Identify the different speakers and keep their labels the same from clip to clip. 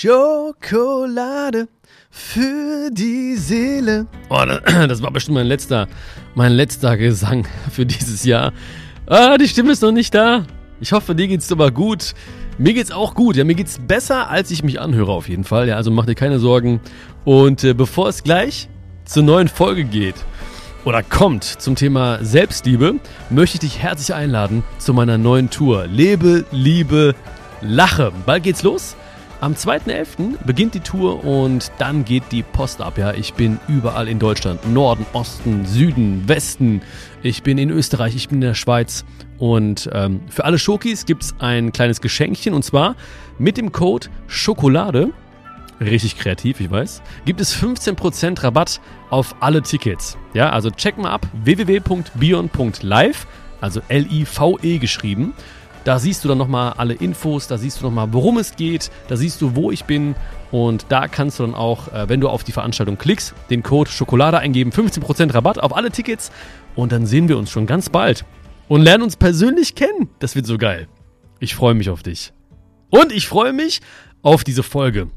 Speaker 1: Schokolade für die Seele. Oh, das war bestimmt mein letzter, mein letzter Gesang für dieses Jahr. Ah, die Stimme ist noch nicht da. Ich hoffe, dir geht's aber gut. Mir geht's auch gut. Ja, mir geht's besser, als ich mich anhöre auf jeden Fall. Ja, also mach dir keine Sorgen. Und äh, bevor es gleich zur neuen Folge geht oder kommt zum Thema Selbstliebe, möchte ich dich herzlich einladen zu meiner neuen Tour. Lebe, liebe, lache. Bald geht's los. Am 2.11. beginnt die Tour und dann geht die Post ab. Ja, ich bin überall in Deutschland. Norden, Osten, Süden, Westen. Ich bin in Österreich, ich bin in der Schweiz. Und ähm, für alle Schokis gibt es ein kleines Geschenkchen und zwar mit dem Code Schokolade. Richtig kreativ, ich weiß. Gibt es 15% Rabatt auf alle Tickets. Ja, also check mal ab www.bion.live, also L-I-V-E geschrieben. Da siehst du dann nochmal alle Infos, da siehst du nochmal, worum es geht, da siehst du, wo ich bin. Und da kannst du dann auch, äh, wenn du auf die Veranstaltung klickst, den Code Schokolade eingeben, 15% Rabatt auf alle Tickets. Und dann sehen wir uns schon ganz bald und lernen uns persönlich kennen. Das wird so geil. Ich freue mich auf dich. Und ich freue mich auf diese Folge.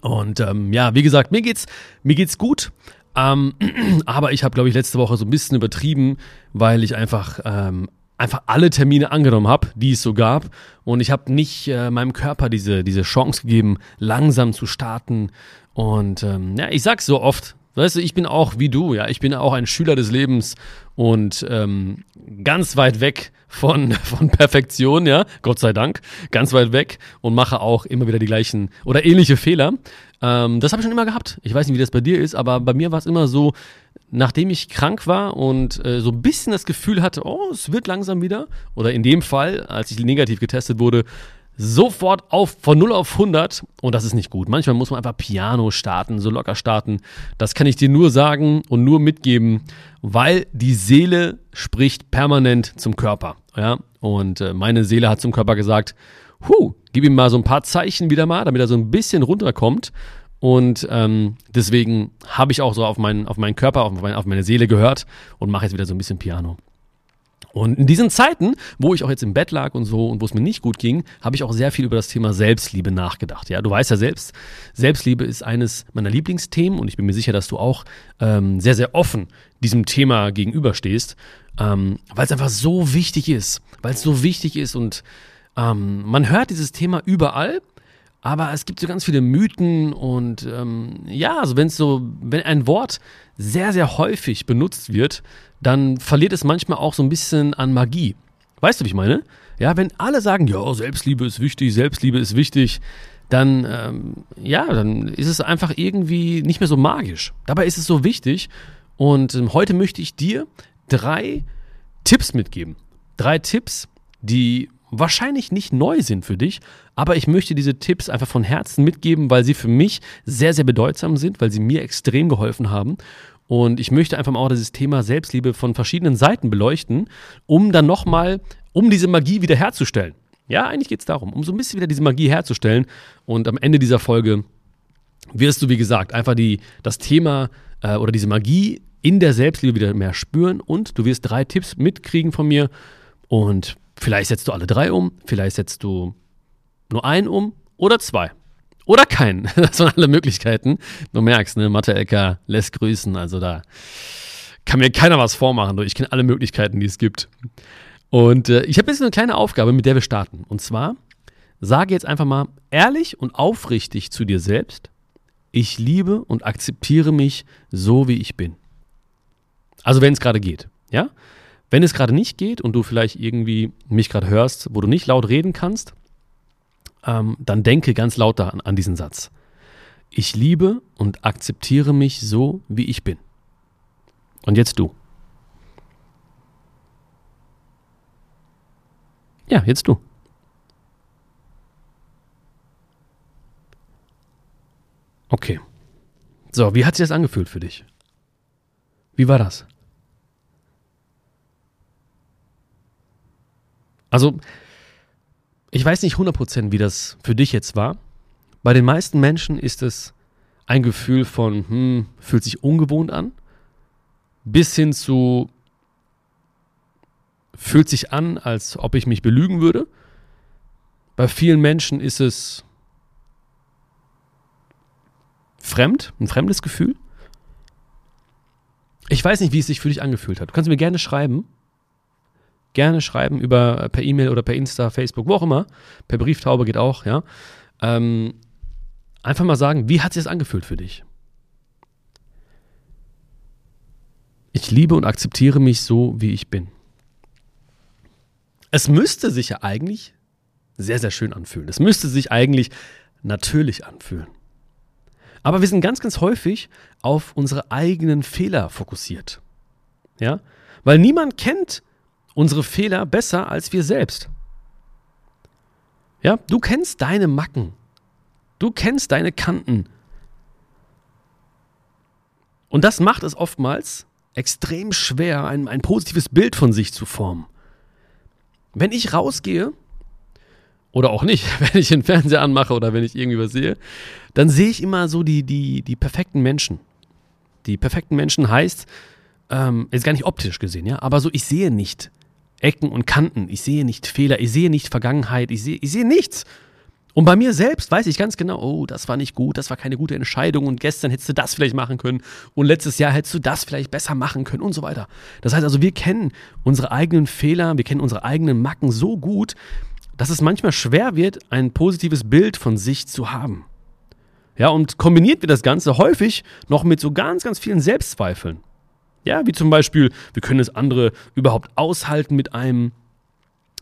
Speaker 1: Und ähm, ja, wie gesagt, mir geht's, mir geht's gut. Ähm, aber ich habe, glaube ich, letzte Woche so ein bisschen übertrieben, weil ich einfach ähm, einfach alle Termine angenommen habe, die es so gab. Und ich habe nicht äh, meinem Körper diese, diese Chance gegeben, langsam zu starten. Und ähm, ja, ich sag's so oft, weißt du, ich bin auch wie du, ja, ich bin auch ein Schüler des Lebens und ähm, ganz weit weg von, von Perfektion, ja, Gott sei Dank, ganz weit weg und mache auch immer wieder die gleichen oder ähnliche Fehler. Ähm, das habe ich schon immer gehabt. Ich weiß nicht, wie das bei dir ist, aber bei mir war es immer so, nachdem ich krank war und äh, so ein bisschen das Gefühl hatte, oh, es wird langsam wieder, oder in dem Fall, als ich negativ getestet wurde, sofort auf von 0 auf 100 und das ist nicht gut. Manchmal muss man einfach Piano starten, so locker starten. Das kann ich dir nur sagen und nur mitgeben, weil die Seele spricht permanent zum Körper, ja? Und äh, meine Seele hat zum Körper gesagt, hu, gib ihm mal so ein paar Zeichen wieder mal, damit er so ein bisschen runterkommt und ähm, deswegen habe ich auch so auf meinen, auf meinen Körper, auf, mein, auf meine Seele gehört und mache jetzt wieder so ein bisschen Piano. Und in diesen Zeiten, wo ich auch jetzt im Bett lag und so und wo es mir nicht gut ging, habe ich auch sehr viel über das Thema Selbstliebe nachgedacht. Ja, du weißt ja selbst, Selbstliebe ist eines meiner Lieblingsthemen und ich bin mir sicher, dass du auch ähm, sehr, sehr offen diesem Thema gegenüberstehst, ähm, weil es einfach so wichtig ist, weil es so wichtig ist und ähm, man hört dieses Thema überall, aber es gibt so ganz viele Mythen und ähm, ja, also wenn es so, wenn ein Wort sehr, sehr häufig benutzt wird, dann verliert es manchmal auch so ein bisschen an Magie. Weißt du, wie ich meine? Ja, wenn alle sagen, ja, Selbstliebe ist wichtig, Selbstliebe ist wichtig, dann, ähm, ja, dann ist es einfach irgendwie nicht mehr so magisch. Dabei ist es so wichtig. Und ähm, heute möchte ich dir drei Tipps mitgeben. Drei Tipps, die wahrscheinlich nicht neu sind für dich, aber ich möchte diese Tipps einfach von Herzen mitgeben, weil sie für mich sehr, sehr bedeutsam sind, weil sie mir extrem geholfen haben. Und ich möchte einfach mal auch dieses Thema Selbstliebe von verschiedenen Seiten beleuchten, um dann nochmal, um diese Magie wiederherzustellen. Ja, eigentlich geht es darum, um so ein bisschen wieder diese Magie herzustellen. Und am Ende dieser Folge wirst du, wie gesagt, einfach die, das Thema äh, oder diese Magie in der Selbstliebe wieder mehr spüren und du wirst drei Tipps mitkriegen von mir. Und Vielleicht setzt du alle drei um, vielleicht setzt du nur einen um oder zwei. Oder keinen. Das sind alle Möglichkeiten. Du merkst, ne, Mathe-LK lässt grüßen. Also da kann mir keiner was vormachen. Ich kenne alle Möglichkeiten, die es gibt. Und äh, ich habe jetzt eine kleine Aufgabe, mit der wir starten. Und zwar, sage jetzt einfach mal ehrlich und aufrichtig zu dir selbst, ich liebe und akzeptiere mich so, wie ich bin. Also wenn es gerade geht. Ja? Wenn es gerade nicht geht und du vielleicht irgendwie mich gerade hörst, wo du nicht laut reden kannst, ähm, dann denke ganz laut an, an diesen Satz. Ich liebe und akzeptiere mich so, wie ich bin. Und jetzt du. Ja, jetzt du. Okay. So, wie hat sich das angefühlt für dich? Wie war das? Also, ich weiß nicht 100%, wie das für dich jetzt war. Bei den meisten Menschen ist es ein Gefühl von, hm, fühlt sich ungewohnt an, bis hin zu, fühlt sich an, als ob ich mich belügen würde. Bei vielen Menschen ist es fremd, ein fremdes Gefühl. Ich weiß nicht, wie es sich für dich angefühlt hat. Du kannst mir gerne schreiben. Gerne schreiben über per E-Mail oder per Insta, Facebook, wo auch immer. Per Brieftaube geht auch, ja. Ähm, einfach mal sagen, wie hat sich das angefühlt für dich? Ich liebe und akzeptiere mich so, wie ich bin. Es müsste sich ja eigentlich sehr, sehr schön anfühlen. Es müsste sich eigentlich natürlich anfühlen. Aber wir sind ganz, ganz häufig auf unsere eigenen Fehler fokussiert. Ja? Weil niemand kennt unsere Fehler besser als wir selbst. Ja, du kennst deine Macken. Du kennst deine Kanten. Und das macht es oftmals extrem schwer, ein, ein positives Bild von sich zu formen. Wenn ich rausgehe, oder auch nicht, wenn ich den Fernseher anmache oder wenn ich irgendwie was sehe, dann sehe ich immer so die, die, die perfekten Menschen. Die perfekten Menschen heißt, ähm, ist gar nicht optisch gesehen, ja, aber so, ich sehe nicht Ecken und Kanten, ich sehe nicht Fehler, ich sehe nicht Vergangenheit, ich sehe, ich sehe nichts. Und bei mir selbst weiß ich ganz genau, oh, das war nicht gut, das war keine gute Entscheidung und gestern hättest du das vielleicht machen können und letztes Jahr hättest du das vielleicht besser machen können und so weiter. Das heißt also, wir kennen unsere eigenen Fehler, wir kennen unsere eigenen Macken so gut, dass es manchmal schwer wird, ein positives Bild von sich zu haben. Ja, und kombiniert wird das Ganze häufig noch mit so ganz, ganz vielen Selbstzweifeln. Ja, wie zum Beispiel, wir können es andere überhaupt aushalten mit einem,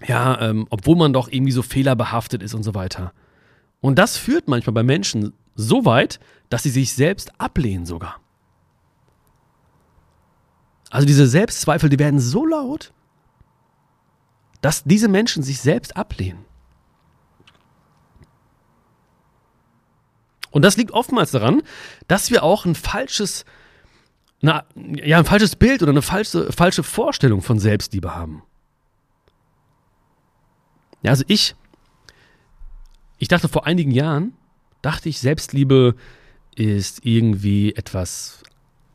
Speaker 1: ja, ähm, obwohl man doch irgendwie so fehlerbehaftet ist und so weiter. Und das führt manchmal bei Menschen so weit, dass sie sich selbst ablehnen sogar. Also diese Selbstzweifel, die werden so laut, dass diese Menschen sich selbst ablehnen. Und das liegt oftmals daran, dass wir auch ein falsches, na, ja, ein falsches Bild oder eine falsche, falsche Vorstellung von Selbstliebe haben. Ja, also ich, ich dachte vor einigen Jahren, dachte ich, Selbstliebe ist irgendwie etwas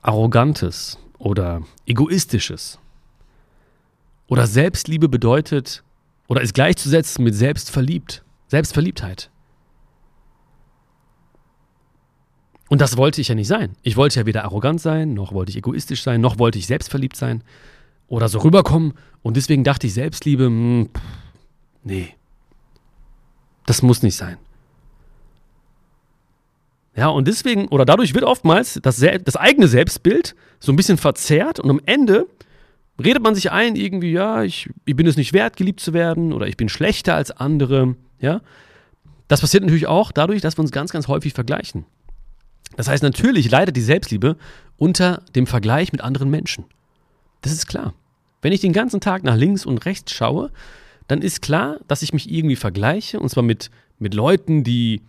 Speaker 1: Arrogantes oder Egoistisches. Oder Selbstliebe bedeutet oder ist gleichzusetzen mit Selbstverliebt, Selbstverliebtheit. Und das wollte ich ja nicht sein. Ich wollte ja weder arrogant sein, noch wollte ich egoistisch sein, noch wollte ich selbstverliebt sein oder so rüberkommen. Und deswegen dachte ich, Selbstliebe, mh, hm, pff, nee, das muss nicht sein. Ja, und deswegen, oder dadurch wird oftmals das, das eigene Selbstbild so ein bisschen verzerrt und am Ende redet man sich ein, irgendwie, ja, ich, ich bin es nicht wert, geliebt zu werden oder ich bin schlechter als andere, ja. Das passiert natürlich auch dadurch, dass wir uns ganz, ganz häufig vergleichen. Das heißt, natürlich leidet die Selbstliebe unter dem Vergleich mit anderen Menschen. Das ist klar. Wenn ich den ganzen Tag nach links und rechts schaue, dann ist klar, dass ich mich irgendwie vergleiche, und zwar mit, mit Leuten, die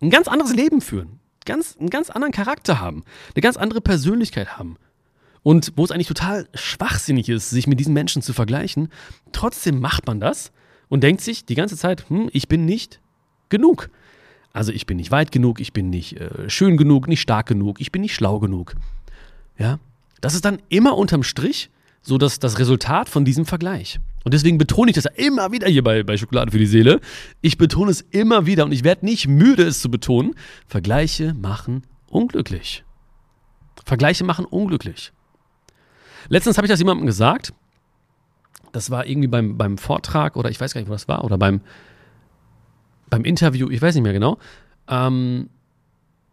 Speaker 1: ein ganz anderes Leben führen, ganz, einen ganz anderen Charakter haben, eine ganz andere Persönlichkeit haben. Und wo es eigentlich total schwachsinnig ist, sich mit diesen Menschen zu vergleichen, trotzdem macht man das und denkt sich die ganze Zeit, hm, ich bin nicht genug. Also ich bin nicht weit genug, ich bin nicht äh, schön genug, nicht stark genug, ich bin nicht schlau genug. Ja, das ist dann immer unterm Strich so dass das Resultat von diesem Vergleich. Und deswegen betone ich das immer wieder hier bei, bei Schokolade für die Seele. Ich betone es immer wieder und ich werde nicht müde, es zu betonen. Vergleiche machen unglücklich. Vergleiche machen unglücklich. Letztens habe ich das jemandem gesagt. Das war irgendwie beim, beim Vortrag oder ich weiß gar nicht, wo das war, oder beim, beim Interview, ich weiß nicht mehr genau, ähm,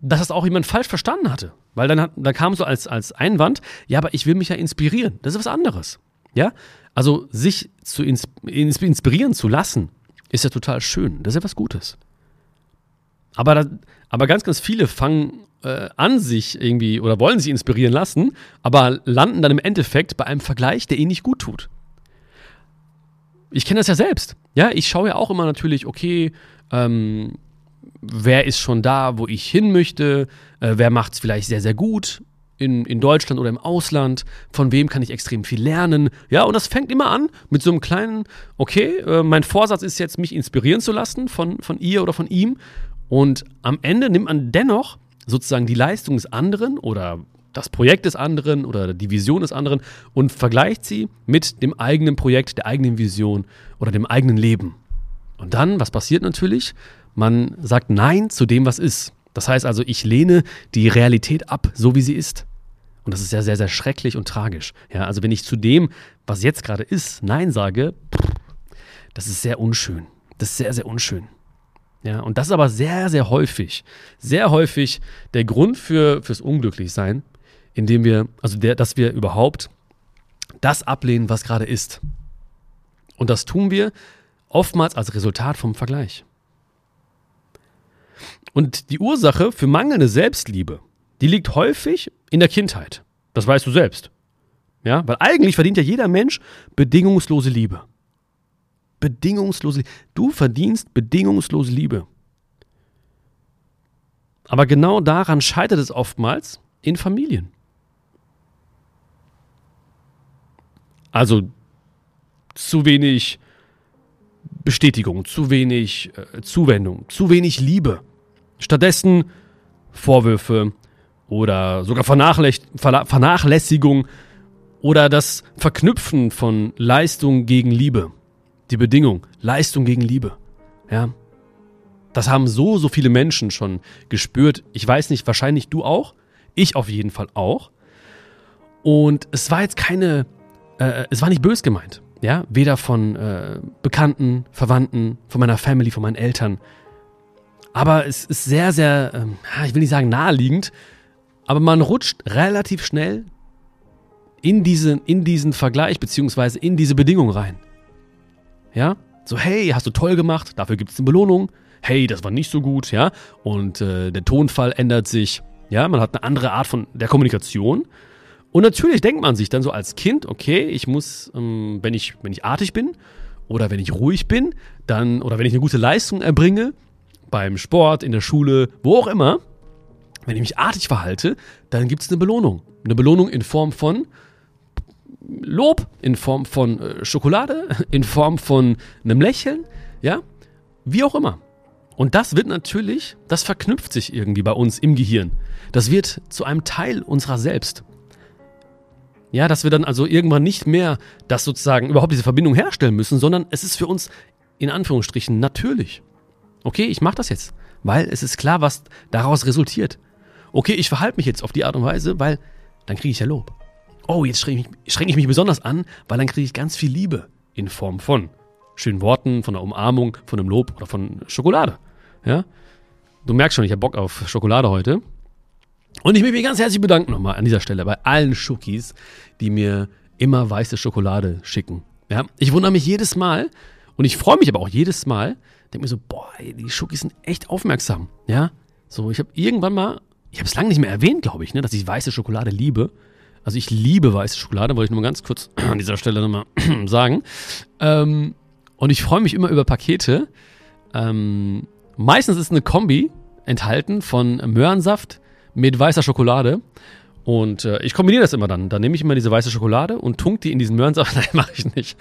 Speaker 1: dass das auch jemand falsch verstanden hatte. Weil dann, hat, dann kam so als, als Einwand, ja, aber ich will mich ja inspirieren. Das ist was anderes. Ja? Also sich zu inspirieren zu lassen, ist ja total schön. Das ist ja was Gutes. Aber, da, aber ganz, ganz viele fangen äh, an sich irgendwie oder wollen sich inspirieren lassen, aber landen dann im Endeffekt bei einem Vergleich, der ihnen nicht gut tut. Ich kenne das ja selbst. Ja, ich schaue ja auch immer natürlich, okay, ähm, wer ist schon da, wo ich hin möchte, äh, wer macht es vielleicht sehr, sehr gut in, in Deutschland oder im Ausland, von wem kann ich extrem viel lernen. Ja, und das fängt immer an mit so einem kleinen, okay, äh, mein Vorsatz ist jetzt, mich inspirieren zu lassen von, von ihr oder von ihm. Und am Ende nimmt man dennoch sozusagen die Leistung des anderen oder das Projekt des anderen oder die Vision des anderen und vergleicht sie mit dem eigenen Projekt, der eigenen Vision oder dem eigenen Leben. Und dann, was passiert natürlich? Man sagt Nein zu dem, was ist. Das heißt also, ich lehne die Realität ab, so wie sie ist. Und das ist ja sehr, sehr schrecklich und tragisch. Ja, also wenn ich zu dem, was jetzt gerade ist, Nein sage, das ist sehr unschön. Das ist sehr, sehr unschön. Ja, und das ist aber sehr, sehr häufig, sehr häufig der Grund für, fürs Unglücklichsein, indem wir, also der, dass wir überhaupt das ablehnen, was gerade ist. Und das tun wir oftmals als Resultat vom Vergleich. Und die Ursache für mangelnde Selbstliebe, die liegt häufig in der Kindheit. Das weißt du selbst. Ja, weil eigentlich verdient ja jeder Mensch bedingungslose Liebe. Bedingungslose Liebe. Du verdienst bedingungslose Liebe. Aber genau daran scheitert es oftmals in Familien. Also zu wenig Bestätigung, zu wenig äh, Zuwendung, zu wenig Liebe. Stattdessen Vorwürfe oder sogar Vernachläss Vernachlässigung oder das Verknüpfen von Leistung gegen Liebe. Die Bedingung, Leistung gegen Liebe. Ja. Das haben so, so viele Menschen schon gespürt. Ich weiß nicht, wahrscheinlich du auch. Ich auf jeden Fall auch. Und es war jetzt keine, äh, es war nicht bös gemeint. Ja, weder von äh, Bekannten, Verwandten, von meiner Family, von meinen Eltern. Aber es ist sehr, sehr, ähm, ich will nicht sagen naheliegend, aber man rutscht relativ schnell in diesen, in diesen Vergleich beziehungsweise in diese Bedingung rein. Ja, so hey, hast du toll gemacht, dafür gibt es eine Belohnung. Hey, das war nicht so gut, ja. Und äh, der Tonfall ändert sich. Ja, man hat eine andere Art von der Kommunikation. Und natürlich denkt man sich dann so als Kind, okay, ich muss, ähm, wenn, ich, wenn ich artig bin oder wenn ich ruhig bin, dann, oder wenn ich eine gute Leistung erbringe, beim Sport, in der Schule, wo auch immer, wenn ich mich artig verhalte, dann gibt es eine Belohnung. Eine Belohnung in Form von Lob, in Form von äh, Schokolade, in Form von einem Lächeln, ja, wie auch immer. Und das wird natürlich, das verknüpft sich irgendwie bei uns im Gehirn. Das wird zu einem Teil unserer selbst. Ja, dass wir dann also irgendwann nicht mehr das sozusagen überhaupt diese Verbindung herstellen müssen, sondern es ist für uns in Anführungsstrichen natürlich. Okay, ich mache das jetzt, weil es ist klar, was daraus resultiert. Okay, ich verhalte mich jetzt auf die Art und Weise, weil dann kriege ich ja Lob. Oh, jetzt strenge ich, streng ich mich besonders an, weil dann kriege ich ganz viel Liebe in Form von schönen Worten, von einer Umarmung, von einem Lob oder von Schokolade. Ja? Du merkst schon, ich habe Bock auf Schokolade heute. Und ich möchte mich ganz herzlich bedanken nochmal an dieser Stelle bei allen Schokis, die mir immer weiße Schokolade schicken. Ja, ich wundere mich jedes Mal und ich freue mich aber auch jedes Mal. Denke mir so, boah, die Schokis sind echt aufmerksam. Ja, so ich habe irgendwann mal, ich habe es lange nicht mehr erwähnt, glaube ich, ne, dass ich weiße Schokolade liebe. Also ich liebe weiße Schokolade, wollte ich nur mal ganz kurz an dieser Stelle nochmal sagen. Ähm, und ich freue mich immer über Pakete. Ähm, meistens ist eine Kombi enthalten von Möhrensaft, mit weißer Schokolade. Und äh, ich kombiniere das immer dann. Dann nehme ich immer diese weiße Schokolade und tunk die in diesen Möhrensaft. Nein, mache ich nicht.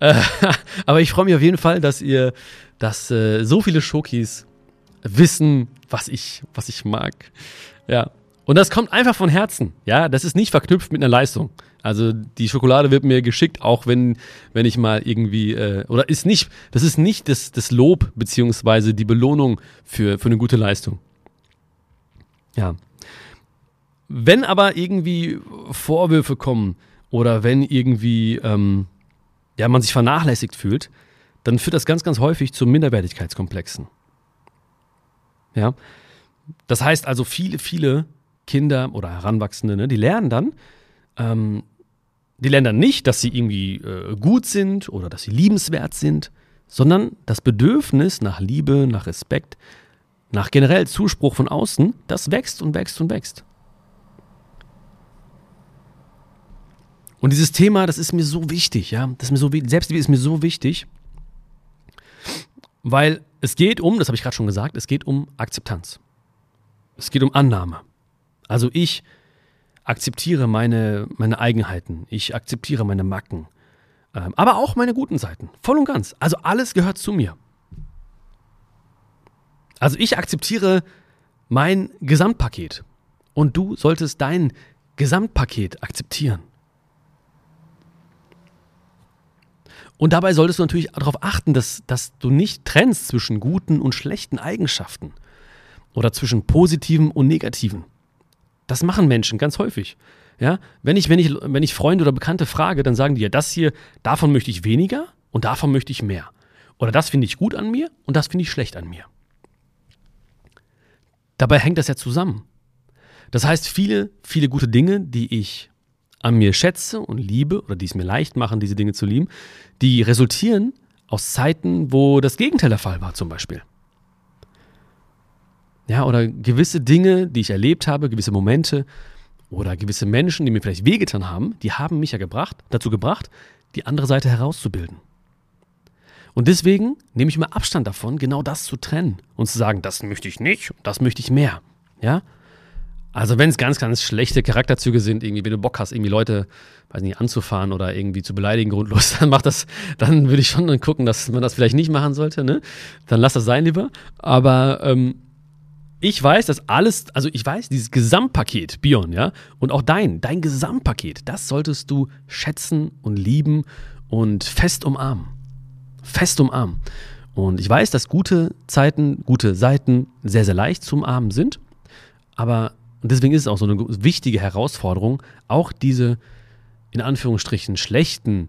Speaker 1: Äh, aber ich freue mich auf jeden Fall, dass ihr, dass äh, so viele Schokis wissen, was ich, was ich mag. Ja. Und das kommt einfach von Herzen. Ja, das ist nicht verknüpft mit einer Leistung. Also die Schokolade wird mir geschickt, auch wenn, wenn ich mal irgendwie, äh, oder ist nicht, das ist nicht das, das Lob beziehungsweise die Belohnung für, für eine gute Leistung. Ja. Wenn aber irgendwie Vorwürfe kommen oder wenn irgendwie ähm, ja, man sich vernachlässigt fühlt, dann führt das ganz, ganz häufig zu Minderwertigkeitskomplexen. Ja. Das heißt also, viele, viele Kinder oder Heranwachsende, ne, die lernen dann, ähm, die lernen dann nicht, dass sie irgendwie äh, gut sind oder dass sie liebenswert sind, sondern das Bedürfnis nach Liebe, nach Respekt, nach generell Zuspruch von außen, das wächst und wächst und wächst. Und dieses Thema, das ist mir so wichtig, ja, das ist mir so Selbstliebe ist mir so wichtig, weil es geht um, das habe ich gerade schon gesagt, es geht um Akzeptanz. Es geht um Annahme. Also ich akzeptiere meine, meine Eigenheiten, ich akzeptiere meine Macken, ähm, aber auch meine guten Seiten, voll und ganz. Also alles gehört zu mir. Also ich akzeptiere mein Gesamtpaket und du solltest dein Gesamtpaket akzeptieren. Und dabei solltest du natürlich darauf achten, dass, dass du nicht trennst zwischen guten und schlechten Eigenschaften. oder zwischen Positiven und Negativen. Das machen Menschen ganz häufig. Ja, wenn ich, wenn ich, wenn ich Freunde oder Bekannte frage, dann sagen die ja, das hier, davon möchte ich weniger und davon möchte ich mehr. Oder das finde ich gut an mir und das finde ich schlecht an mir. Dabei hängt das ja zusammen. Das heißt, viele, viele gute Dinge, die ich an mir schätze und liebe oder die es mir leicht machen, diese Dinge zu lieben, die resultieren aus Zeiten, wo das Gegenteil der Fall war, zum Beispiel. Ja, oder gewisse Dinge, die ich erlebt habe, gewisse Momente oder gewisse Menschen, die mir vielleicht wehgetan haben, die haben mich ja gebracht, dazu gebracht, die andere Seite herauszubilden. Und deswegen nehme ich immer Abstand davon, genau das zu trennen und zu sagen, das möchte ich nicht, das möchte ich mehr. Ja? Also wenn es ganz, ganz schlechte Charakterzüge sind, irgendwie, wenn du Bock hast, irgendwie Leute, weiß nicht, anzufahren oder irgendwie zu beleidigen grundlos, dann mach das, dann würde ich schon gucken, dass man das vielleicht nicht machen sollte, ne? Dann lass das sein lieber. Aber ähm, ich weiß, dass alles, also ich weiß, dieses Gesamtpaket, Bion, ja, und auch dein, dein Gesamtpaket, das solltest du schätzen und lieben und fest umarmen fest umarmen. Und ich weiß, dass gute Zeiten, gute Seiten sehr, sehr leicht zu umarmen sind. Aber deswegen ist es auch so eine wichtige Herausforderung, auch diese in Anführungsstrichen schlechten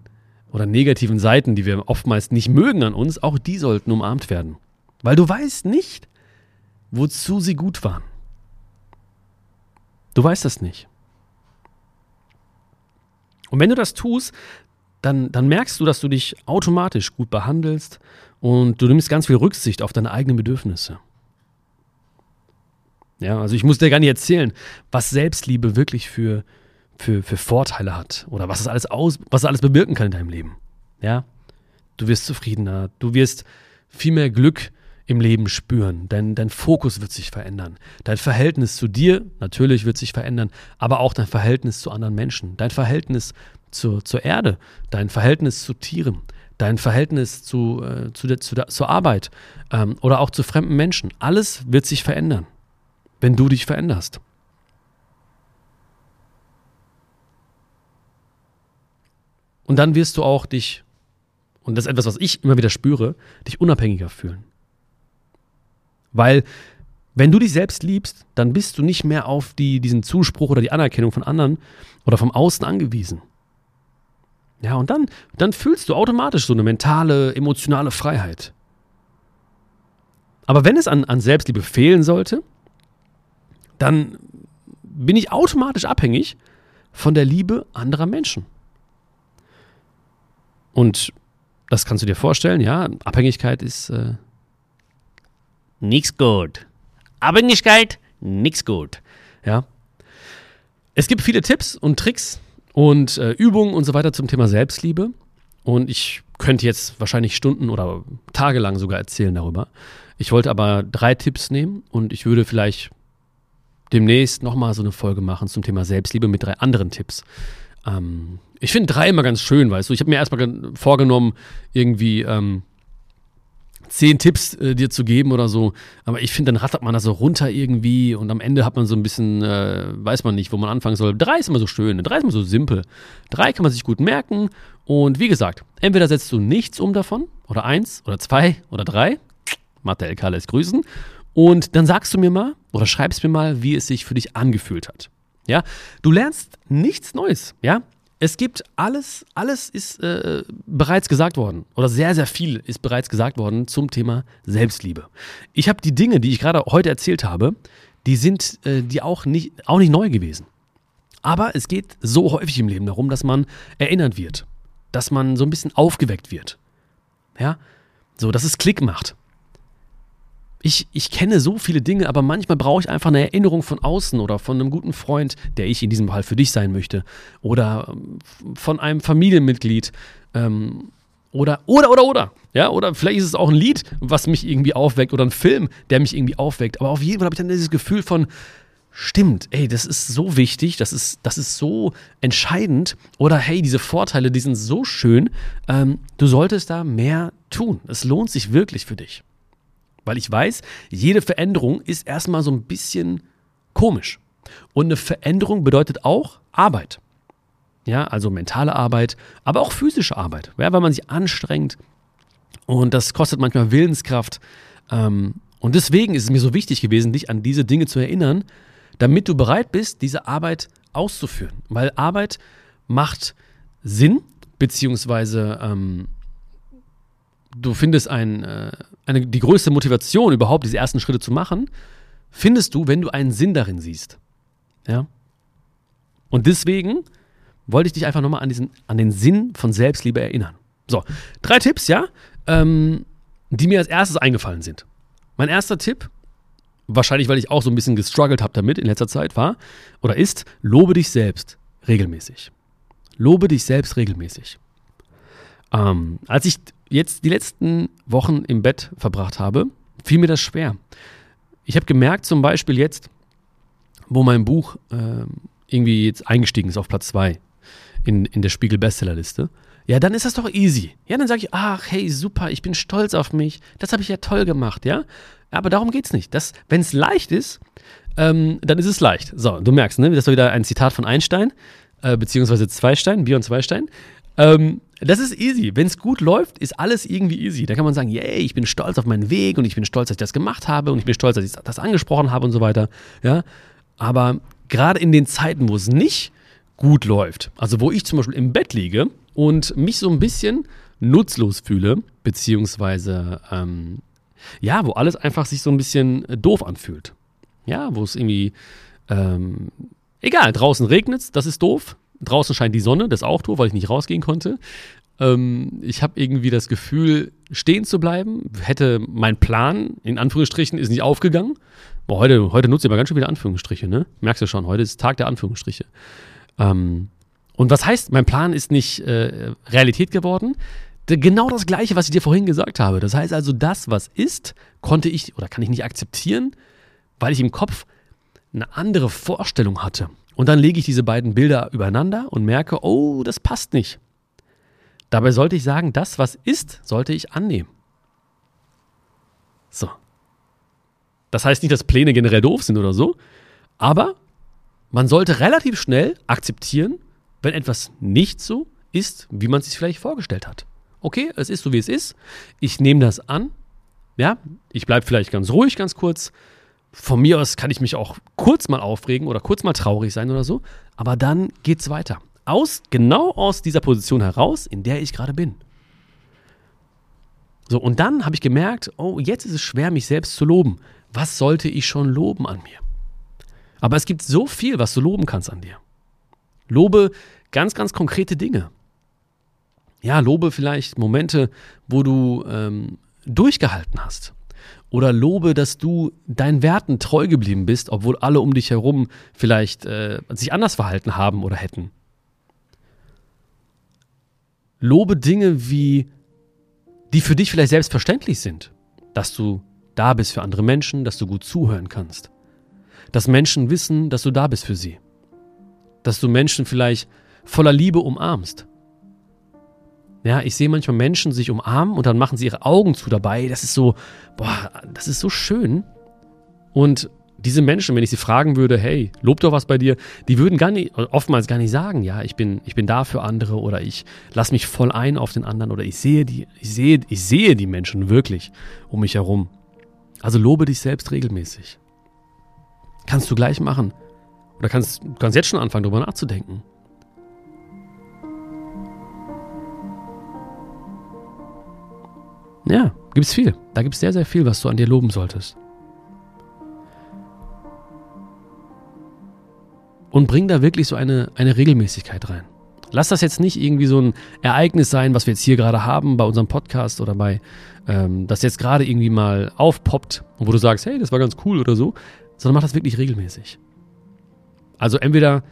Speaker 1: oder negativen Seiten, die wir oftmals nicht mögen an uns, auch die sollten umarmt werden. Weil du weißt nicht, wozu sie gut waren. Du weißt das nicht. Und wenn du das tust, dann, dann merkst du, dass du dich automatisch gut behandelst und du nimmst ganz viel Rücksicht auf deine eigenen Bedürfnisse. Ja, also ich muss dir gar nicht erzählen, was Selbstliebe wirklich für, für, für Vorteile hat oder was es alles aus, was es alles bewirken kann in deinem Leben. Ja, du wirst zufriedener, du wirst viel mehr Glück im Leben spüren. Dein, dein Fokus wird sich verändern. Dein Verhältnis zu dir natürlich wird sich verändern, aber auch dein Verhältnis zu anderen Menschen. Dein Verhältnis zur, zur Erde, dein Verhältnis zu Tieren, dein Verhältnis zu, äh, zu der, zu der, zur Arbeit ähm, oder auch zu fremden Menschen. Alles wird sich verändern, wenn du dich veränderst. Und dann wirst du auch dich, und das ist etwas, was ich immer wieder spüre, dich unabhängiger fühlen. Weil wenn du dich selbst liebst, dann bist du nicht mehr auf die, diesen Zuspruch oder die Anerkennung von anderen oder vom Außen angewiesen. Ja, und dann, dann fühlst du automatisch so eine mentale, emotionale Freiheit. Aber wenn es an, an Selbstliebe fehlen sollte, dann bin ich automatisch abhängig von der Liebe anderer Menschen. Und das kannst du dir vorstellen, ja, Abhängigkeit ist äh, nichts gut. Abhängigkeit, nichts gut. Ja. Es gibt viele Tipps und Tricks, und äh, Übungen und so weiter zum Thema Selbstliebe. Und ich könnte jetzt wahrscheinlich Stunden oder tagelang sogar erzählen darüber. Ich wollte aber drei Tipps nehmen und ich würde vielleicht demnächst nochmal so eine Folge machen zum Thema Selbstliebe mit drei anderen Tipps. Ähm, ich finde drei immer ganz schön, weißt du. Ich habe mir erstmal vorgenommen, irgendwie ähm, zehn Tipps äh, dir zu geben oder so. Aber ich finde, dann rattert man das so runter irgendwie und am Ende hat man so ein bisschen, äh, weiß man nicht, wo man anfangen soll. Drei ist immer so schön, drei ist immer so simpel. Drei kann man sich gut merken. Und wie gesagt, entweder setzt du nichts um davon oder eins oder zwei oder drei. Mathe LK lässt grüßen. Und dann sagst du mir mal oder schreibst mir mal, wie es sich für dich angefühlt hat. Ja, du lernst nichts Neues. Ja, es gibt alles, alles ist äh, bereits gesagt worden oder sehr, sehr viel ist bereits gesagt worden zum Thema Selbstliebe. Ich habe die Dinge, die ich gerade heute erzählt habe, die sind äh, die auch nicht, auch nicht neu gewesen. Aber es geht so häufig im Leben darum, dass man erinnert wird, dass man so ein bisschen aufgeweckt wird. Ja, so, dass es Klick macht ich, ich kenne so viele Dinge, aber manchmal brauche ich einfach eine Erinnerung von außen oder von einem guten Freund, der ich in diesem Fall für dich sein möchte, oder ähm, von einem Familienmitglied. Ähm, oder, oder, oder, oder. Ja, oder vielleicht ist es auch ein Lied, was mich irgendwie aufweckt oder ein Film, der mich irgendwie aufweckt. Aber auf jeden Fall habe ich dann dieses Gefühl von, stimmt, ey, das ist so wichtig, das ist, das ist so entscheidend. Oder hey, diese Vorteile, die sind so schön, ähm, du solltest da mehr tun. Es lohnt sich wirklich für dich. Weil ich weiß, jede Veränderung ist erstmal so ein bisschen komisch. Und eine Veränderung bedeutet auch Arbeit. Ja, also mentale Arbeit, aber auch physische Arbeit. Ja, weil man sich anstrengt und das kostet manchmal Willenskraft. Ähm, Und deswegen ist es mir so wichtig gewesen, dich an diese Dinge zu erinnern, damit du bereit bist, diese Arbeit auszuführen. Weil Arbeit macht Sinn, beziehungsweise ähm, du findest ein, äh, eine, die größte Motivation überhaupt, diese ersten Schritte zu machen, findest du, wenn du einen Sinn darin siehst. Ja? Und deswegen wollte ich dich einfach nochmal an, an den Sinn von Selbstliebe erinnern. So, drei Tipps, ja, ähm, die mir als erstes eingefallen sind. Mein erster Tipp, wahrscheinlich weil ich auch so ein bisschen gestruggelt habe damit in letzter Zeit, war oder ist, lobe dich selbst regelmäßig. Lobe dich selbst regelmäßig. Ähm, als ich jetzt die letzten Wochen im Bett verbracht habe, fiel mir das schwer. Ich habe gemerkt, zum Beispiel jetzt, wo mein Buch äh, irgendwie jetzt eingestiegen ist auf Platz 2 in, in der Spiegel-Bestsellerliste, ja, dann ist das doch easy. Ja, dann sage ich, ach, hey, super, ich bin stolz auf mich. Das habe ich ja toll gemacht, ja. Aber darum geht es nicht. Wenn es leicht ist, ähm, dann ist es leicht. So, du merkst, ne? Das war wieder ein Zitat von Einstein, äh, beziehungsweise Zweistein, Björn Zweistein. Ähm, das ist easy. Wenn es gut läuft, ist alles irgendwie easy. Da kann man sagen, yay, ich bin stolz auf meinen Weg und ich bin stolz, dass ich das gemacht habe und ich bin stolz, dass ich das angesprochen habe und so weiter. Ja, aber gerade in den Zeiten, wo es nicht gut läuft, also wo ich zum Beispiel im Bett liege und mich so ein bisschen nutzlos fühle, beziehungsweise ähm, ja, wo alles einfach sich so ein bisschen doof anfühlt. Ja, wo es irgendwie ähm, egal, draußen regnet es, das ist doof. Draußen scheint die Sonne, das auch doof, weil ich nicht rausgehen konnte. Ähm, ich habe irgendwie das Gefühl, stehen zu bleiben. Hätte mein Plan, in Anführungsstrichen, ist nicht aufgegangen. Boah, heute, heute nutze ich aber ganz schön wieder Anführungsstriche, ne? Merkst du schon, heute ist Tag der Anführungsstriche. Ähm, und was heißt, mein Plan ist nicht äh, Realität geworden? Genau das Gleiche, was ich dir vorhin gesagt habe. Das heißt also, das, was ist, konnte ich oder kann ich nicht akzeptieren, weil ich im Kopf eine andere Vorstellung hatte. Und dann lege ich diese beiden Bilder übereinander und merke, oh, das passt nicht. Dabei sollte ich sagen, das, was ist, sollte ich annehmen. So. Das heißt nicht, dass Pläne generell doof sind oder so, aber man sollte relativ schnell akzeptieren, wenn etwas nicht so ist, wie man es sich vielleicht vorgestellt hat. Okay, es ist so, wie es ist. Ich nehme das an. Ja, ich bleibe vielleicht ganz ruhig, ganz kurz. Von mir aus kann ich mich auch kurz mal aufregen oder kurz mal traurig sein oder so. Aber dann geht es weiter. Aus, genau aus dieser Position heraus, in der ich gerade bin. So, und dann habe ich gemerkt, oh, jetzt ist es schwer, mich selbst zu loben. Was sollte ich schon loben an mir? Aber es gibt so viel, was du loben kannst an dir. Lobe ganz, ganz konkrete Dinge. Ja, lobe vielleicht Momente, wo du ähm, durchgehalten hast. Oder lobe, dass du deinen Werten treu geblieben bist, obwohl alle um dich herum vielleicht äh, sich anders verhalten haben oder hätten. Lobe Dinge wie, die für dich vielleicht selbstverständlich sind. Dass du da bist für andere Menschen, dass du gut zuhören kannst. Dass Menschen wissen, dass du da bist für sie. Dass du Menschen vielleicht voller Liebe umarmst. Ja, ich sehe manchmal Menschen sich umarmen und dann machen sie ihre Augen zu dabei. Das ist so, boah, das ist so schön. Und diese Menschen, wenn ich sie fragen würde, hey, lob doch was bei dir, die würden gar nicht, oftmals gar nicht sagen, ja, ich bin, ich bin da für andere oder ich lasse mich voll ein auf den anderen oder ich sehe die, ich sehe, ich sehe die Menschen wirklich um mich herum. Also lobe dich selbst regelmäßig. Kannst du gleich machen. Oder kannst, du kannst jetzt schon anfangen, darüber nachzudenken. Ja, gibt es viel. Da gibt es sehr, sehr viel, was du an dir loben solltest. Und bring da wirklich so eine, eine Regelmäßigkeit rein. Lass das jetzt nicht irgendwie so ein Ereignis sein, was wir jetzt hier gerade haben bei unserem Podcast oder bei, ähm, das jetzt gerade irgendwie mal aufpoppt und wo du sagst, hey, das war ganz cool oder so, sondern mach das wirklich regelmäßig. Also entweder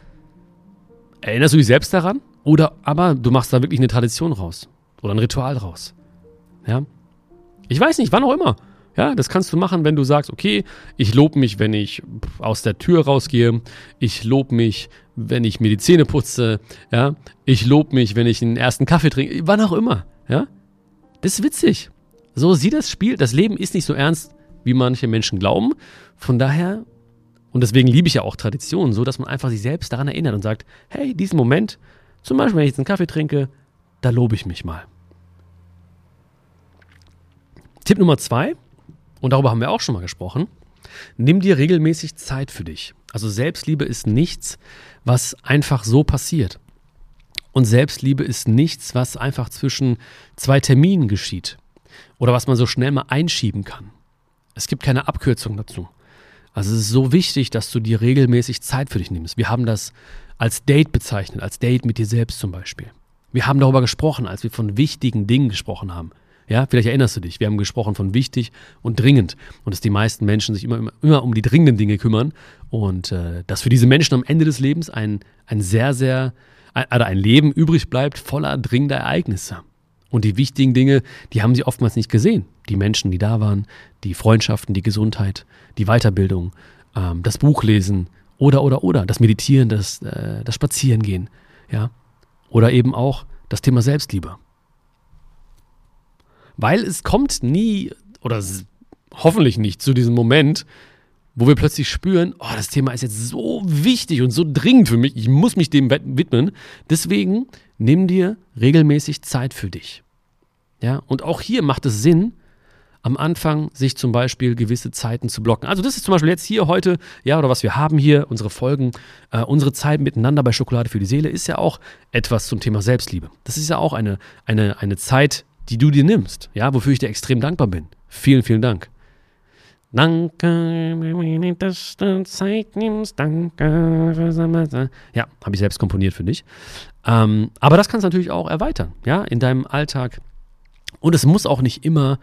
Speaker 1: erinnerst du dich selbst daran oder aber du machst da wirklich eine Tradition raus oder ein Ritual raus. Ja? Ich weiß nicht, wann auch immer. Ja, das kannst du machen, wenn du sagst, okay, ich lobe mich, wenn ich aus der Tür rausgehe. Ich lobe mich, wenn ich mir die Zähne putze. Ja, ich lobe mich, wenn ich den ersten Kaffee trinke. Wann auch immer. Ja, das ist witzig. So sieht das Spiel. Das Leben ist nicht so ernst, wie manche Menschen glauben. Von daher, und deswegen liebe ich ja auch Traditionen, so dass man einfach sich selbst daran erinnert und sagt, hey, diesen Moment, zum Beispiel, wenn ich jetzt einen Kaffee trinke, da lobe ich mich mal. Tipp Nummer zwei, Und darüber haben wir auch schon mal gesprochen. Nimm dir regelmäßig Zeit für dich. Also Selbstliebe ist nichts, was einfach so passiert. Und Selbstliebe ist nichts, was einfach zwischen zwei Terminen geschieht oder was man so schnell mal einschieben kann. Es gibt keine Abkürzung dazu. Also es ist so wichtig, dass du dir regelmäßig Zeit für dich nimmst. Wir haben das als Date bezeichnet, als Date mit dir selbst zum Beispiel. Wir haben darüber gesprochen, als wir von wichtigen Dingen gesprochen haben. Ja, vielleicht erinnerst du dich. Wir haben gesprochen von wichtig und dringend und dass die meisten Menschen sich immer, immer, immer um die dringenden Dinge kümmern und äh, dass für diese Menschen am Ende des Lebens ein, ein sehr, sehr, ein, also ein Leben übrig bleibt voller dringender Ereignisse. Und die wichtigen Dinge, die haben sie oftmals nicht gesehen. Die Menschen, die da waren, die Freundschaften, die Gesundheit, die Weiterbildung, ähm, das Buchlesen oder, oder, oder, das Meditieren, das, äh, das Spazierengehen, ja. Oder eben auch das Thema Selbstliebe. Weil es kommt nie oder hoffentlich nicht zu diesem Moment, wo wir plötzlich spüren, oh, das Thema ist jetzt so wichtig und so dringend für mich, ich muss mich dem widmen. Deswegen nimm dir regelmäßig Zeit für dich. Ja, und auch hier macht es Sinn, am Anfang sich zum Beispiel gewisse Zeiten zu blocken. Also das ist zum Beispiel jetzt hier heute, ja, oder was wir haben hier, unsere Folgen, äh, unsere Zeit miteinander bei Schokolade für die Seele ist ja auch etwas zum Thema Selbstliebe. Das ist ja auch eine, eine, eine Zeit, die du dir nimmst, ja, wofür ich dir extrem dankbar bin. Vielen, vielen Dank. Danke, dass du Zeit nimmst. Danke. Ja, habe ich selbst komponiert für dich. Ähm, aber das kannst du natürlich auch erweitern, ja, in deinem Alltag. Und es muss auch nicht immer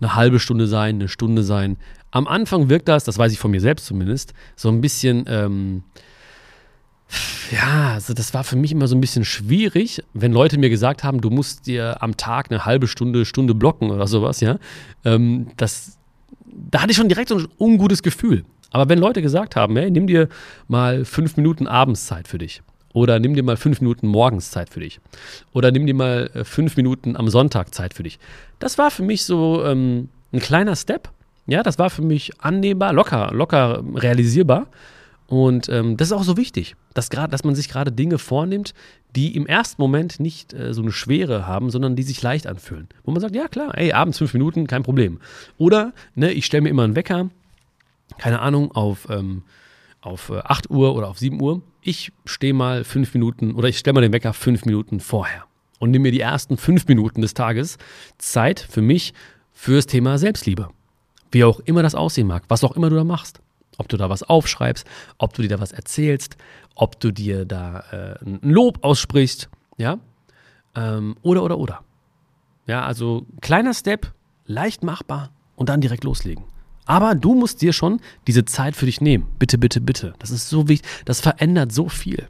Speaker 1: eine halbe Stunde sein, eine Stunde sein. Am Anfang wirkt das, das weiß ich von mir selbst zumindest, so ein bisschen, ähm, ja, also das war für mich immer so ein bisschen schwierig, wenn Leute mir gesagt haben, du musst dir am Tag eine halbe Stunde, Stunde blocken oder sowas, ja. Ähm, das, da hatte ich schon direkt so ein ungutes Gefühl. Aber wenn Leute gesagt haben, hey, nimm dir mal fünf Minuten Abendszeit für dich. Oder nimm dir mal fünf Minuten morgens Zeit für dich. Oder nimm dir mal äh, fünf Minuten am Sonntag Zeit für dich. Das war für mich so ähm, ein kleiner Step. Ja, das war für mich annehmbar, locker, locker realisierbar. Und ähm, das ist auch so wichtig, dass, grad, dass man sich gerade Dinge vornimmt, die im ersten Moment nicht äh, so eine Schwere haben, sondern die sich leicht anfühlen. Wo man sagt, ja klar, ey, abends fünf Minuten, kein Problem. Oder, ne, ich stelle mir immer einen Wecker, keine Ahnung, auf, ähm, auf 8 äh, Uhr oder auf 7 Uhr. Ich stehe mal fünf Minuten oder ich stelle mal den Wecker fünf Minuten vorher und nehme mir die ersten fünf Minuten des Tages Zeit für mich, fürs Thema Selbstliebe. Wie auch immer das aussehen mag, was auch immer du da machst. Ob du da was aufschreibst, ob du dir da was erzählst, ob du dir da äh, ein Lob aussprichst, ja, ähm, oder, oder, oder. Ja, also kleiner Step, leicht machbar und dann direkt loslegen. Aber du musst dir schon diese Zeit für dich nehmen. Bitte, bitte, bitte. Das ist so wichtig. Das verändert so viel.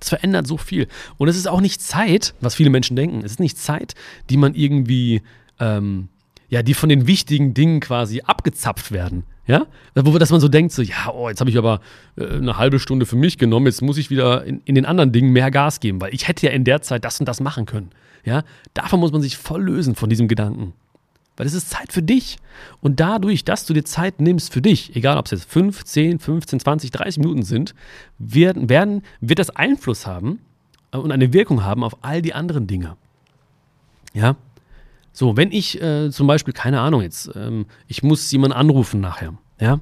Speaker 1: Das verändert so viel. Und es ist auch nicht Zeit, was viele Menschen denken. Es ist nicht Zeit, die man irgendwie, ähm, ja, die von den wichtigen Dingen quasi abgezapft werden. Ja, wo dass man so denkt, so, ja, oh, jetzt habe ich aber äh, eine halbe Stunde für mich genommen, jetzt muss ich wieder in, in den anderen Dingen mehr Gas geben, weil ich hätte ja in der Zeit das und das machen können. Ja, davon muss man sich voll lösen von diesem Gedanken. Weil es ist Zeit für dich. Und dadurch, dass du dir Zeit nimmst für dich, egal ob es jetzt 5, 10, 15, 20, 30 Minuten sind, werden, werden, wird das Einfluss haben äh, und eine Wirkung haben auf all die anderen Dinge. Ja, so, wenn ich äh, zum Beispiel, keine Ahnung jetzt, ähm, ich muss jemanden anrufen nachher, ja,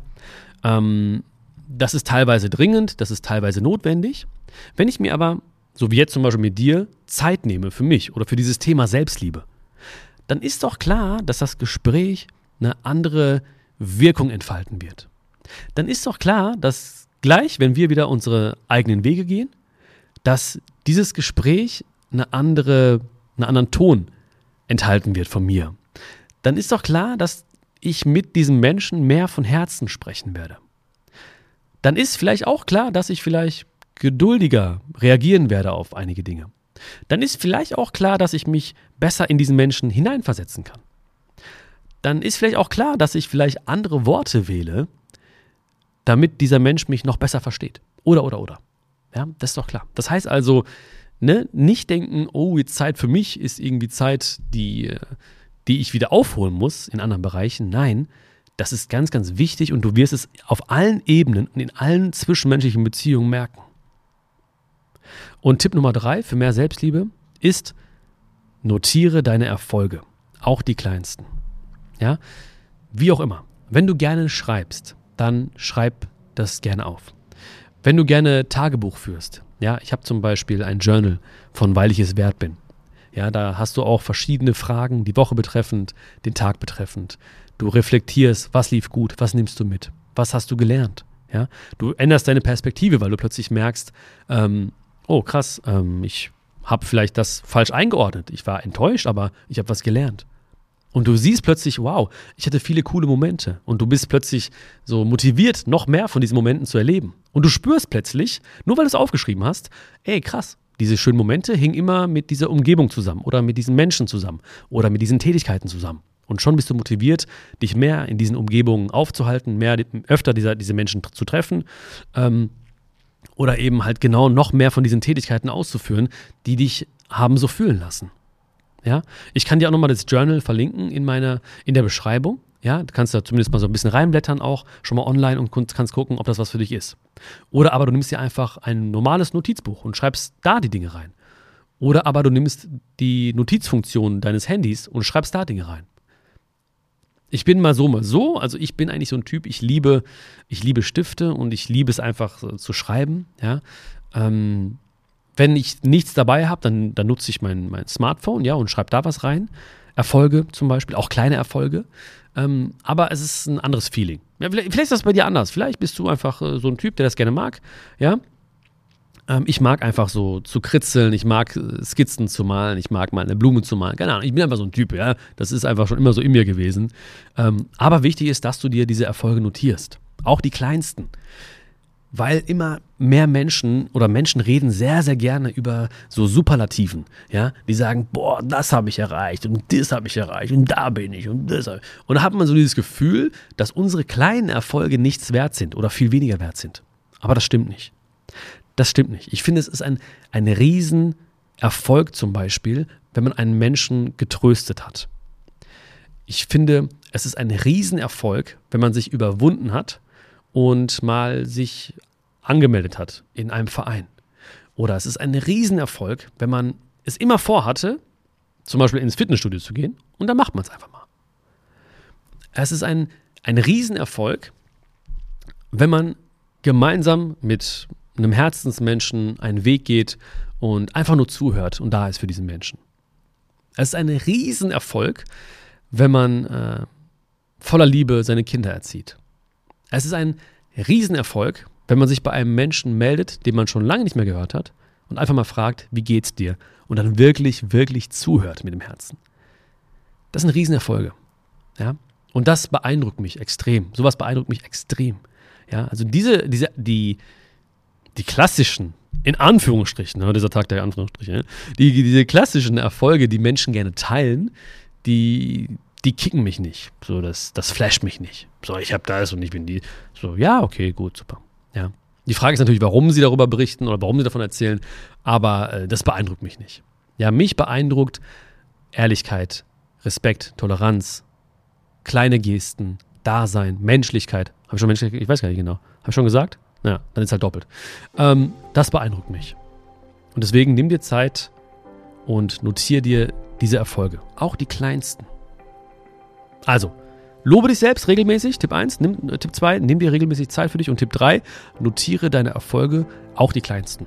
Speaker 1: ähm, das ist teilweise dringend, das ist teilweise notwendig. Wenn ich mir aber, so wie jetzt zum Beispiel mit dir, Zeit nehme für mich oder für dieses Thema Selbstliebe, dann ist doch klar, dass das Gespräch eine andere Wirkung entfalten wird. Dann ist doch klar, dass gleich, wenn wir wieder unsere eigenen Wege gehen, dass dieses Gespräch eine andere, einen anderen Ton enthalten wird von mir, dann ist doch klar, dass ich mit diesem Menschen mehr von Herzen sprechen werde. Dann ist vielleicht auch klar, dass ich vielleicht geduldiger reagieren werde auf einige Dinge. Dann ist vielleicht auch klar, dass ich mich besser in diesen Menschen hineinversetzen kann. Dann ist vielleicht auch klar, dass ich vielleicht andere Worte wähle, damit dieser Mensch mich noch besser versteht. Oder, oder, oder. Ja, das ist doch klar. Das heißt also, ne, nicht denken, oh, jetzt Zeit für mich ist irgendwie Zeit, die, die ich wieder aufholen muss in anderen Bereichen. Nein, das ist ganz, ganz wichtig und du wirst es auf allen Ebenen und in allen zwischenmenschlichen Beziehungen merken. Und Tipp Nummer drei für mehr Selbstliebe ist, notiere deine Erfolge, auch die kleinsten. Ja, wie auch immer. wenn du gerne schreibst, dann schreib das gerne auf. Wenn du gerne Tagebuch führst, ja, ich habe zum Beispiel ein Journal von Weil ich es wert bin. Ja, da hast du auch verschiedene Fragen, die Woche betreffend, den Tag betreffend. Du reflektierst, was lief gut, was nimmst du mit, was hast du gelernt. Ja, du änderst deine Perspektive, weil du plötzlich merkst, ähm, oh krass, ähm, ich habe vielleicht das falsch eingeordnet. Ich war enttäuscht, aber ich habe was gelernt. Und du siehst plötzlich, wow, ich hatte viele coole Momente. Und du bist plötzlich so motiviert, noch mehr von diesen Momenten zu erleben. Und du spürst plötzlich, nur weil du es aufgeschrieben hast, ey, krass, diese schönen Momente hingen immer mit dieser Umgebung zusammen oder mit diesen Menschen zusammen oder mit diesen Tätigkeiten zusammen. Und schon bist du motiviert, dich mehr in diesen Umgebungen aufzuhalten, mehr öfter dieser, diese Menschen zu treffen ähm, oder eben halt genau noch mehr von diesen Tätigkeiten auszuführen, die dich haben so fühlen lassen. Ja, ich kann dir auch nochmal das Journal verlinken in meiner, in der Beschreibung. Ja, du kannst da zumindest mal so ein bisschen reinblättern auch, schon mal online und kannst gucken, ob das was für dich ist. Oder aber du nimmst dir einfach ein normales Notizbuch und schreibst da die Dinge rein. Oder aber du nimmst die Notizfunktion deines Handys und schreibst da Dinge rein. Ich bin mal so, mal so. Also ich bin eigentlich so ein Typ, ich liebe, ich liebe Stifte und ich liebe es einfach zu schreiben. Ja. Ähm, wenn ich nichts dabei habe, dann, dann nutze ich mein, mein Smartphone, ja, und schreibe da was rein. Erfolge zum Beispiel, auch kleine Erfolge. Ähm, aber es ist ein anderes Feeling. Ja, vielleicht, vielleicht, ist das bei dir anders. Vielleicht bist du einfach äh, so ein Typ, der das gerne mag. Ja. Ähm, ich mag einfach so zu kritzeln, ich mag äh, Skizzen zu malen, ich mag mal eine Blume zu malen. Keine Ahnung, ich bin einfach so ein Typ, ja. Das ist einfach schon immer so in mir gewesen. Ähm, aber wichtig ist, dass du dir diese Erfolge notierst. Auch die kleinsten weil immer mehr Menschen oder Menschen reden sehr, sehr gerne über so Superlativen. Ja, die sagen, boah, das habe ich erreicht und das habe ich erreicht und da bin ich und das. Und da hat man so dieses Gefühl, dass unsere kleinen Erfolge nichts wert sind oder viel weniger wert sind. Aber das stimmt nicht. Das stimmt nicht. Ich finde, es ist ein, ein Riesenerfolg zum Beispiel, wenn man einen Menschen getröstet hat. Ich finde, es ist ein Riesenerfolg, wenn man sich überwunden hat und mal sich angemeldet hat in einem Verein. Oder es ist ein Riesenerfolg, wenn man es immer vorhatte, zum Beispiel ins Fitnessstudio zu gehen und dann macht man es einfach mal. Es ist ein, ein Riesenerfolg, wenn man gemeinsam mit einem Herzensmenschen einen Weg geht und einfach nur zuhört und da ist für diesen Menschen. Es ist ein Riesenerfolg, wenn man äh, voller Liebe seine Kinder erzieht. Es ist ein Riesenerfolg, wenn man sich bei einem Menschen meldet, den man schon lange nicht mehr gehört hat und einfach mal fragt, wie geht's dir? Und dann wirklich, wirklich zuhört mit dem Herzen. Das sind Riesenerfolge. Ja? Und das beeindruckt mich extrem. Sowas beeindruckt mich extrem. Ja? Also diese, diese, die, die klassischen, in Anführungsstrichen, ne, dieser Tag der Anführungsstriche, ne, die, diese klassischen Erfolge, die Menschen gerne teilen, die, die kicken mich nicht. So, das, das flasht mich nicht. So, ich habe das und ich bin die. So, ja, okay, gut, super. Ja. Die Frage ist natürlich, warum sie darüber berichten oder warum sie davon erzählen, aber äh, das beeindruckt mich nicht. Ja, mich beeindruckt Ehrlichkeit, Respekt, Toleranz, kleine Gesten, Dasein, Menschlichkeit. Habe ich schon Menschlichkeit? Ich weiß gar nicht genau. Habe ich schon gesagt? Ja, dann ist halt doppelt. Ähm, das beeindruckt mich. Und deswegen nimm dir Zeit und notiere dir diese Erfolge. Auch die kleinsten. Also, lobe dich selbst regelmäßig. Tipp 1, nimm, äh, Tipp 2, nimm dir regelmäßig Zeit für dich. Und Tipp 3, notiere deine Erfolge, auch die kleinsten.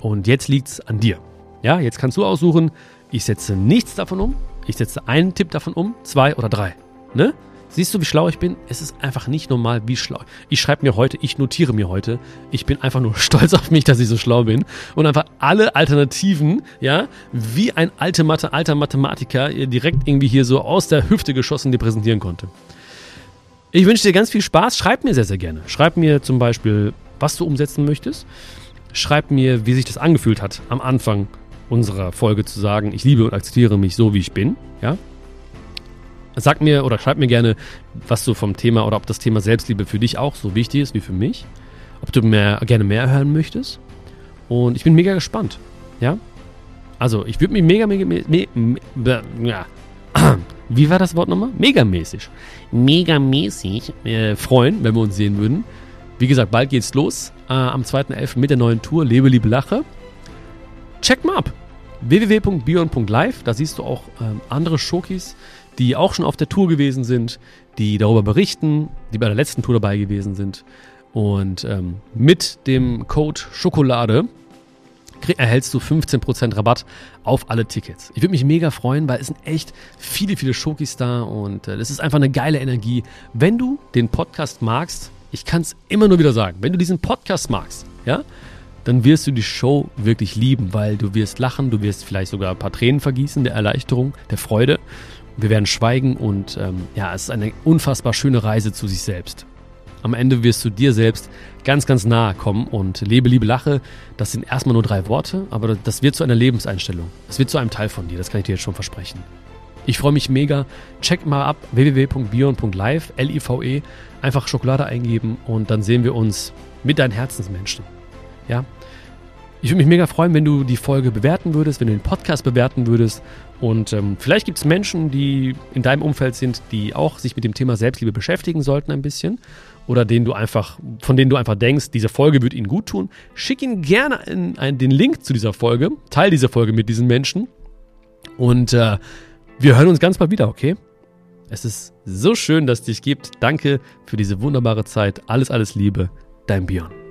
Speaker 1: Und jetzt liegt es an dir. Ja, jetzt kannst du aussuchen, ich setze nichts davon um, ich setze einen Tipp davon um, zwei oder drei. Ne? Siehst du, wie schlau ich bin? Es ist einfach nicht normal, wie schlau. Ich schreibe mir heute, ich notiere mir heute. Ich bin einfach nur stolz auf mich, dass ich so schlau bin. Und einfach alle Alternativen, ja, wie ein alte Mathe, alter Mathematiker direkt irgendwie hier so aus der Hüfte geschossen dir präsentieren konnte. Ich wünsche dir ganz viel Spaß. Schreib mir sehr, sehr gerne. Schreib mir zum Beispiel, was du umsetzen möchtest. Schreib mir, wie sich das angefühlt hat, am Anfang unserer Folge zu sagen, ich liebe und akzeptiere mich so, wie ich bin. Ja, Sag mir oder schreib mir gerne, was du vom Thema oder ob das Thema Selbstliebe für dich auch so wichtig ist wie für mich. Ob du mehr, gerne mehr hören möchtest. Und ich bin mega gespannt. Ja? Also, ich würde mich mega, mega, mega, mega ja. Wie war das Wort nochmal? Megamäßig. Megamäßig äh, freuen, wenn wir uns sehen würden. Wie gesagt, bald geht's los. Äh, am 2.11. mit der neuen Tour Lebe, Liebe, Lache. Check mal ab. www.bion.live. Da siehst du auch ähm, andere Showkeys die auch schon auf der Tour gewesen sind, die darüber berichten, die bei der letzten Tour dabei gewesen sind. Und ähm, mit dem Code Schokolade erhältst du 15% Rabatt auf alle Tickets. Ich würde mich mega freuen, weil es sind echt viele, viele Schokis da und äh, das ist einfach eine geile Energie. Wenn du den Podcast magst, ich kann es immer nur wieder sagen, wenn du diesen Podcast magst, ja, dann wirst du die Show wirklich lieben, weil du wirst lachen, du wirst vielleicht sogar ein paar Tränen vergießen der Erleichterung, der Freude. Wir werden schweigen und ähm, ja, es ist eine unfassbar schöne Reise zu sich selbst. Am Ende wirst du dir selbst ganz, ganz nahe kommen und lebe, liebe, lache. Das sind erstmal nur drei Worte, aber das wird zu einer Lebenseinstellung. Das wird zu einem Teil von dir, das kann ich dir jetzt schon versprechen. Ich freue mich mega. Check mal ab www.bion.live, L-I-V-E, einfach Schokolade eingeben und dann sehen wir uns mit deinen Herzensmenschen. Ja? Ich würde mich mega freuen, wenn du die Folge bewerten würdest, wenn du den Podcast bewerten würdest. Und ähm, vielleicht gibt es Menschen, die in deinem Umfeld sind, die auch sich mit dem Thema Selbstliebe beschäftigen sollten ein bisschen oder denen du einfach, von denen du einfach denkst, diese Folge wird ihnen gut tun, schick ihnen gerne in, in, den Link zu dieser Folge, teil diese Folge mit diesen Menschen und äh, wir hören uns ganz bald wieder, okay? Es ist so schön, dass es dich gibt. Danke für diese wunderbare Zeit. Alles, alles Liebe. Dein Björn.